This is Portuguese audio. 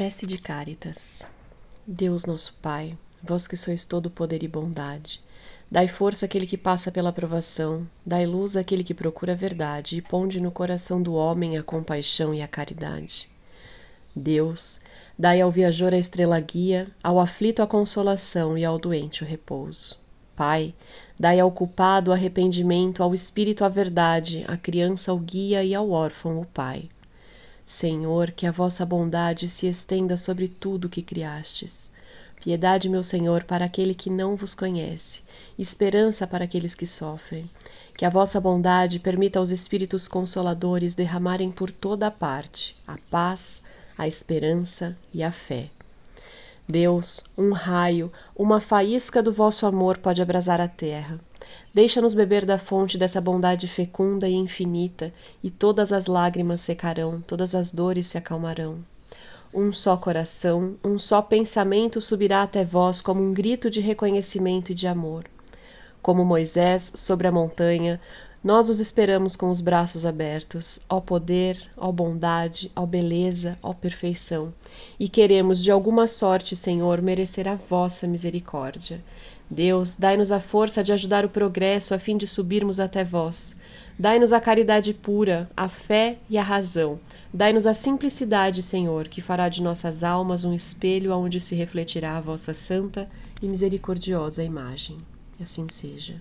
Prece de Cáritas. Deus nosso Pai, vós que sois todo poder e bondade, dai força àquele que passa pela provação, dai luz àquele que procura a verdade e ponde no coração do homem a compaixão e a caridade. Deus, dai ao viajor a estrela guia, ao aflito a consolação e ao doente o repouso. Pai, dai ao culpado o arrependimento, ao espírito a verdade, à criança o guia e ao órfão o pai. Senhor, que a vossa bondade se estenda sobre tudo que criastes. Piedade, meu Senhor, para aquele que não vos conhece, esperança para aqueles que sofrem. Que a vossa bondade permita aos Espíritos Consoladores derramarem por toda a parte a paz, a esperança e a fé. Deus, um raio, uma faísca do vosso amor pode abrasar a terra. Deixa-nos beber da fonte dessa bondade fecunda e infinita, e todas as lágrimas secarão, todas as dores se acalmarão. Um só coração, um só pensamento subirá até vós como um grito de reconhecimento e de amor. Como Moisés sobre a montanha, nós os esperamos com os braços abertos, ó poder, ó bondade, ó beleza, ó perfeição, e queremos de alguma sorte, Senhor, merecer a vossa misericórdia. Deus, dai-nos a força de ajudar o progresso a fim de subirmos até vós. Dai-nos a caridade pura, a fé e a razão. Dai-nos a simplicidade, Senhor, que fará de nossas almas um espelho aonde se refletirá a vossa santa e misericordiosa imagem. Assim seja.